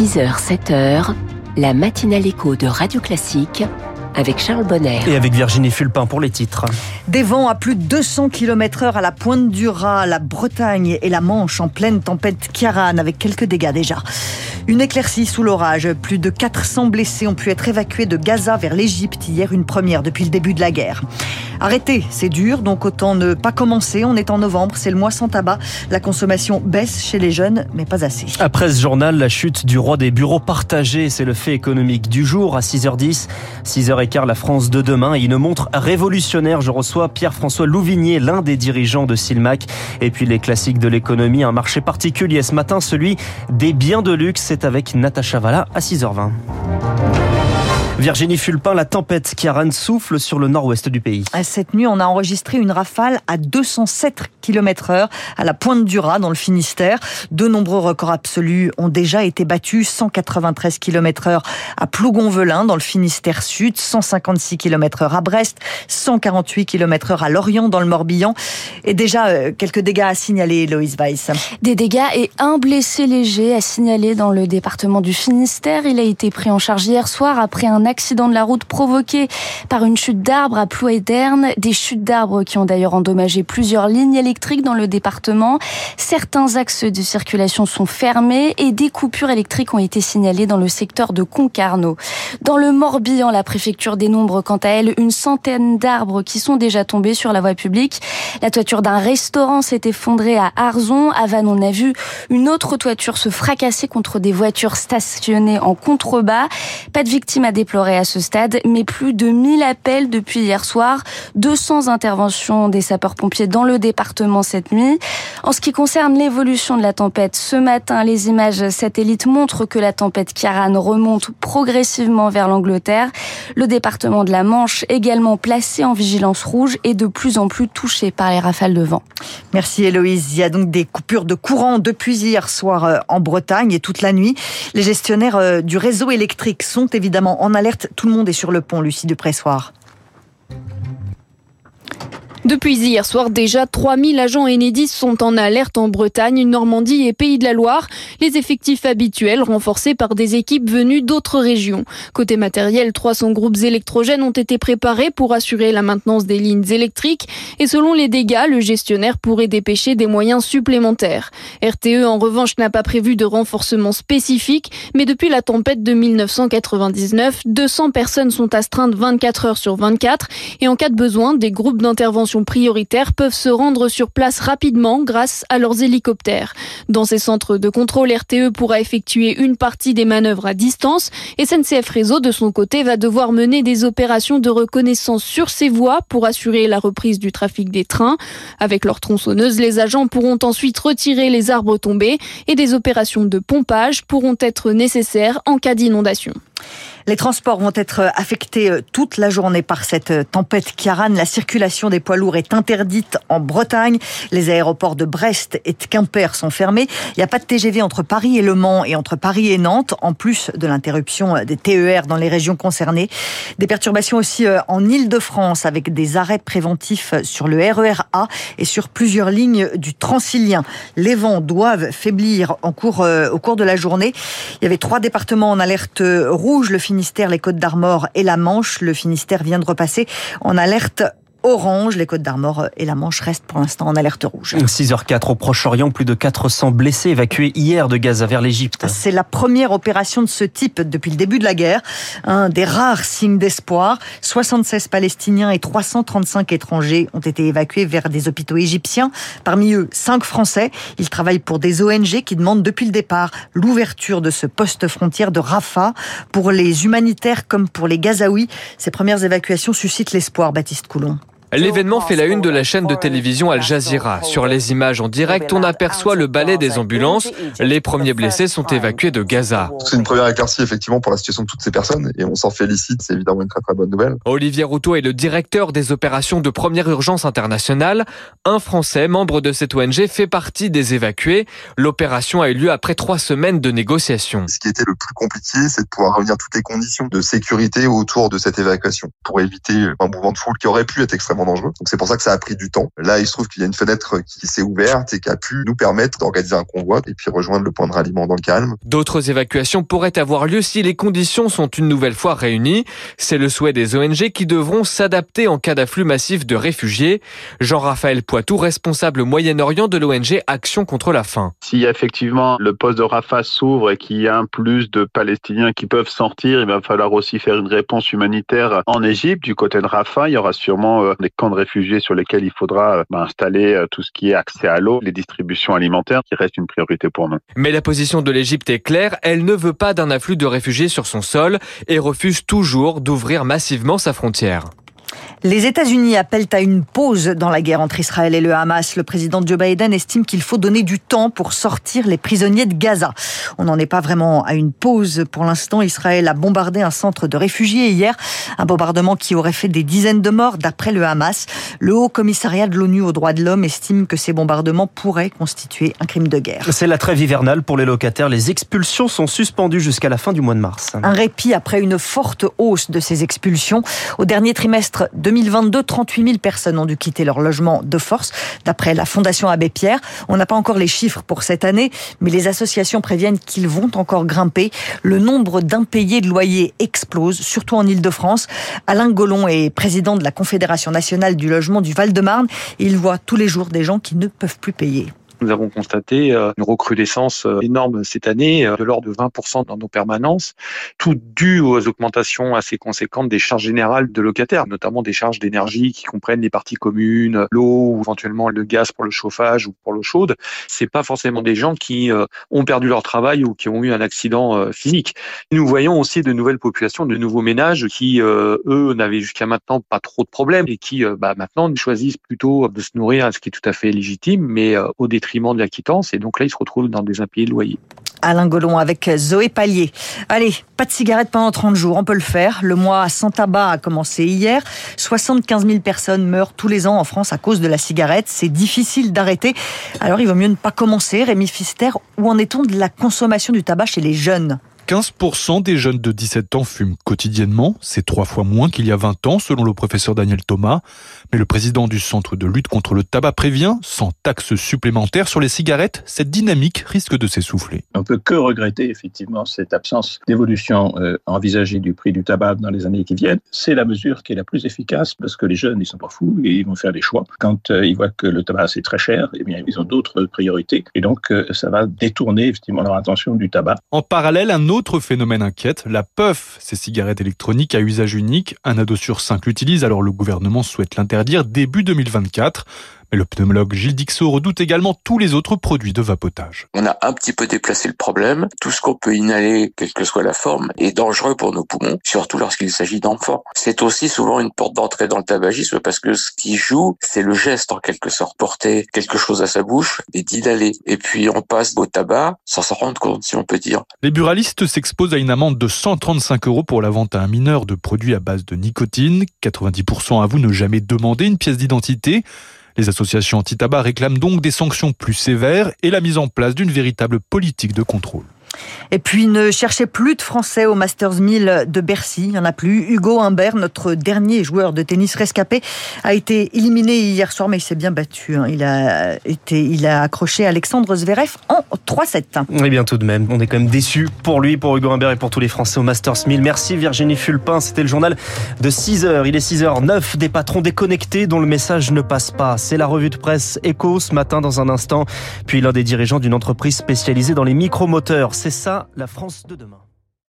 6h, 7h, la matinale écho de Radio Classique avec Charles Bonner. Et avec Virginie Fulpin pour les titres. Des vents à plus de 200 km heure à la pointe du Raz, la Bretagne et la Manche en pleine tempête Kiaran avec quelques dégâts déjà. Une éclaircie sous l'orage. Plus de 400 blessés ont pu être évacués de Gaza vers l'Égypte hier, une première depuis le début de la guerre. Arrêter, c'est dur, donc autant ne pas commencer. On est en novembre, c'est le mois sans tabac. La consommation baisse chez les jeunes, mais pas assez. Après ce journal, la chute du roi des bureaux partagés, c'est le fait économique du jour à 6h10. 6h15, la France de demain et une montre révolutionnaire. Je reçois Pierre-François Louvigné, l'un des dirigeants de Silmac. Et puis les classiques de l'économie, un marché particulier ce matin, celui des biens de luxe. C'est avec Natacha Valla à 6h20. Virginie Fulpin, la tempête Kiaran souffle sur le nord-ouest du pays. Cette nuit, on a enregistré une rafale à 207 km heure à la pointe du Raz dans le Finistère. De nombreux records absolus ont déjà été battus. 193 km heure à Plougonvelin dans le Finistère Sud, 156 km heure à Brest, 148 km heure à Lorient dans le Morbihan. Et déjà, euh, quelques dégâts à signaler, Loïs Weiss. Des dégâts et un blessé léger à signaler dans le département du Finistère. Il a été pris en charge hier soir après un accident de la route provoqué par une chute d'arbres à Plouéderne. Des chutes d'arbres qui ont d'ailleurs endommagé plusieurs lignes électriques dans le département. Certains axes de circulation sont fermés et des coupures électriques ont été signalées dans le secteur de Concarneau. Dans le Morbihan, la préfecture dénombre quant à elle une centaine d'arbres qui sont déjà tombés sur la voie publique. La toiture d'un restaurant s'est effondrée à Arzon. À Vannes, on a vu une autre toiture se fracasser contre des voitures stationnées en contrebas. Pas de victimes à déplorer à ce stade, mais plus de 1000 appels depuis hier soir, 200 interventions des sapeurs-pompiers dans le département cette nuit. En ce qui concerne l'évolution de la tempête, ce matin, les images satellites montrent que la tempête Kiaran remonte progressivement vers l'Angleterre. Le département de la Manche, également placé en vigilance rouge, est de plus en plus touché par les rafales de vent. Merci Héloïse. Il y a donc des coupures de courant depuis hier soir euh, en Bretagne et toute la nuit. Les gestionnaires euh, du réseau électrique sont évidemment en alerte tout le monde est sur le pont, Lucie de Pressoir. Depuis hier soir, déjà 3000 agents Enedis sont en alerte en Bretagne, Normandie et Pays de la Loire. Les effectifs habituels renforcés par des équipes venues d'autres régions. Côté matériel, 300 groupes électrogènes ont été préparés pour assurer la maintenance des lignes électriques et selon les dégâts, le gestionnaire pourrait dépêcher des moyens supplémentaires. RTE en revanche n'a pas prévu de renforcement spécifique, mais depuis la tempête de 1999, 200 personnes sont astreintes 24 heures sur 24 et en cas de besoin, des groupes d'intervention prioritaires peuvent se rendre sur place rapidement grâce à leurs hélicoptères. Dans ces centres de contrôle, RTE pourra effectuer une partie des manœuvres à distance SNCF Réseau, de son côté, va devoir mener des opérations de reconnaissance sur ces voies pour assurer la reprise du trafic des trains. Avec leur tronçonneuse, les agents pourront ensuite retirer les arbres tombés et des opérations de pompage pourront être nécessaires en cas d'inondation. Les transports vont être affectés euh, toute la journée par cette euh, tempête Kiaran. La circulation des poids lourds est interdite en Bretagne. Les aéroports de Brest et de Quimper sont fermés. Il n'y a pas de TGV entre Paris et Le Mans et entre Paris et Nantes, en plus de l'interruption euh, des TER dans les régions concernées. Des perturbations aussi en Ile-de-France avec des arrêts préventifs sur le RER A et sur plusieurs lignes du Transilien. Les vents doivent faiblir en cours, au cours de la journée. Il y avait trois départements en alerte rouge. Finistère, les Côtes d'Armor et la Manche. Le Finistère vient de repasser en alerte orange. Les Côtes d'Armor et la Manche restent pour l'instant en alerte rouge. 6h04 au Proche-Orient, plus de 400 blessés évacués hier de Gaza vers l'Égypte. C'est la première opération de ce type depuis le début de la guerre. Un des rares signes d'espoir. 76 Palestiniens et 335 étrangers ont été évacués vers des hôpitaux égyptiens. Parmi eux, 5 Français. Ils travaillent pour des ONG qui demandent depuis le départ l'ouverture de ce poste frontière de Rafah pour les humanitaires comme pour les Gazaouis. Ces premières évacuations suscitent l'espoir, Baptiste Coulon. L'événement fait la une de la chaîne de télévision Al Jazeera. Sur les images en direct, on aperçoit le balai des ambulances. Les premiers blessés sont évacués de Gaza. C'est une première éclaircie effectivement pour la situation de toutes ces personnes et on s'en félicite. C'est évidemment une très très bonne nouvelle. Olivier Routot est le directeur des opérations de première urgence internationale. Un Français, membre de cette ONG, fait partie des évacués. L'opération a eu lieu après trois semaines de négociations. Ce qui était le plus compliqué, c'est de pouvoir réunir toutes les conditions de sécurité autour de cette évacuation pour éviter un mouvement de foule qui aurait pu être extrêmement extrêmement dangereux. Donc c'est pour ça que ça a pris du temps. Là, il se trouve qu'il y a une fenêtre qui s'est ouverte et qui a pu nous permettre d'organiser un convoi et puis rejoindre le point de ralliement dans le calme. D'autres évacuations pourraient avoir lieu si les conditions sont une nouvelle fois réunies. C'est le souhait des ONG qui devront s'adapter en cas d'afflux massif de réfugiés. Jean-Raphaël Poitou, responsable Moyen-Orient de l'ONG Action contre la faim. Si effectivement le poste de Rafah s'ouvre et qu'il y a un plus de Palestiniens qui peuvent sortir, il va falloir aussi faire une réponse humanitaire en Égypte. Du côté de Rafah, il y aura sûrement euh, camps de réfugiés sur lesquels il faudra euh, bah, installer euh, tout ce qui est accès à l'eau, les distributions alimentaires qui reste une priorité pour nous. Mais la position de l'Égypte est claire, elle ne veut pas d'un afflux de réfugiés sur son sol et refuse toujours d'ouvrir massivement sa frontière. Les États-Unis appellent à une pause dans la guerre entre Israël et le Hamas. Le président Joe Biden estime qu'il faut donner du temps pour sortir les prisonniers de Gaza. On n'en est pas vraiment à une pause. Pour l'instant, Israël a bombardé un centre de réfugiés hier. Un bombardement qui aurait fait des dizaines de morts d'après le Hamas. Le Haut Commissariat de l'ONU aux droits de l'homme estime que ces bombardements pourraient constituer un crime de guerre. C'est la trêve hivernale pour les locataires. Les expulsions sont suspendues jusqu'à la fin du mois de mars. Un répit après une forte hausse de ces expulsions. Au dernier trimestre 2022, 38 000 personnes ont dû quitter leur logement de force, d'après la Fondation Abbé Pierre. On n'a pas encore les chiffres pour cette année, mais les associations préviennent qu'ils vont encore grimper. Le nombre d'impayés de loyers explose, surtout en Ile-de-France. Alain Gollon est président de la Confédération nationale du logement du Val-de-Marne. Il voit tous les jours des gens qui ne peuvent plus payer. Nous avons constaté euh, une recrudescence euh, énorme cette année, euh, de l'ordre de 20% dans nos permanences, tout dû aux augmentations assez conséquentes des charges générales de locataires, notamment des charges d'énergie qui comprennent les parties communes, l'eau ou éventuellement le gaz pour le chauffage ou pour l'eau chaude. C'est pas forcément des gens qui ont perdu leur travail ou qui ont eu un accident physique. Nous voyons aussi de nouvelles populations, de nouveaux ménages qui, eux, n'avaient jusqu'à maintenant pas trop de problèmes et qui, bah, maintenant, choisissent plutôt de se nourrir, ce qui est tout à fait légitime, mais au détriment de la quittance. Et donc là, ils se retrouvent dans des impayés de loyer. Alain Gollon avec Zoé Pallier. Allez, pas de cigarettes pendant 30 jours, on peut le faire. Le mois sans tabac a commencé hier. 75 000 personnes meurent tous les ans en France à cause de la cigarette. C'est difficile d'arrêter. Alors il vaut mieux ne pas commencer. Rémi Fister, où en est-on de la consommation du tabac chez les jeunes? 15% des jeunes de 17 ans fument quotidiennement. C'est trois fois moins qu'il y a 20 ans, selon le professeur Daniel Thomas. Mais le président du Centre de lutte contre le tabac prévient, sans taxe supplémentaire sur les cigarettes, cette dynamique risque de s'essouffler. On peut que regretter effectivement cette absence d'évolution euh, envisagée du prix du tabac dans les années qui viennent. C'est la mesure qui est la plus efficace parce que les jeunes, ils sont pas fous et ils vont faire des choix. Quand euh, ils voient que le tabac c'est très cher, eh bien ils ont d'autres priorités et donc euh, ça va détourner effectivement leur attention du tabac. En parallèle, un autre autre phénomène inquiète, la puff, ces cigarettes électroniques à usage unique. Un ado sur cinq l'utilise, alors le gouvernement souhaite l'interdire début 2024. Mais le pneumologue Gilles Dixot redoute également tous les autres produits de vapotage. On a un petit peu déplacé le problème. Tout ce qu'on peut inhaler, quelle que soit la forme, est dangereux pour nos poumons, surtout lorsqu'il s'agit d'enfants. C'est aussi souvent une porte d'entrée dans le tabagisme parce que ce qui joue, c'est le geste en quelque sorte. Porter quelque chose à sa bouche et d'inhaler. Et puis on passe au tabac sans s'en rendre compte, si on peut dire. Les buralistes s'exposent à une amende de 135 euros pour la vente à un mineur de produits à base de nicotine. 90% avouent ne jamais demander une pièce d'identité. Les associations anti-tabac réclament donc des sanctions plus sévères et la mise en place d'une véritable politique de contrôle. Et puis ne cherchez plus de Français au Masters 1000 de Bercy. Il n'y en a plus. Hugo Humbert, notre dernier joueur de tennis rescapé, a été éliminé hier soir, mais il s'est bien battu. Hein. Il a été, il a accroché Alexandre Zverev en 3-7. Eh bien tout de même, on est quand même déçus pour lui, pour Hugo Humbert et pour tous les Français au Masters 1000. Merci Virginie Fulpin. C'était le journal de 6 h Il est 6 h 9 des patrons déconnectés dont le message ne passe pas. C'est la revue de presse Echo ce matin dans un instant. Puis l'un des dirigeants d'une entreprise spécialisée dans les micromoteurs. C'est ça la France de demain.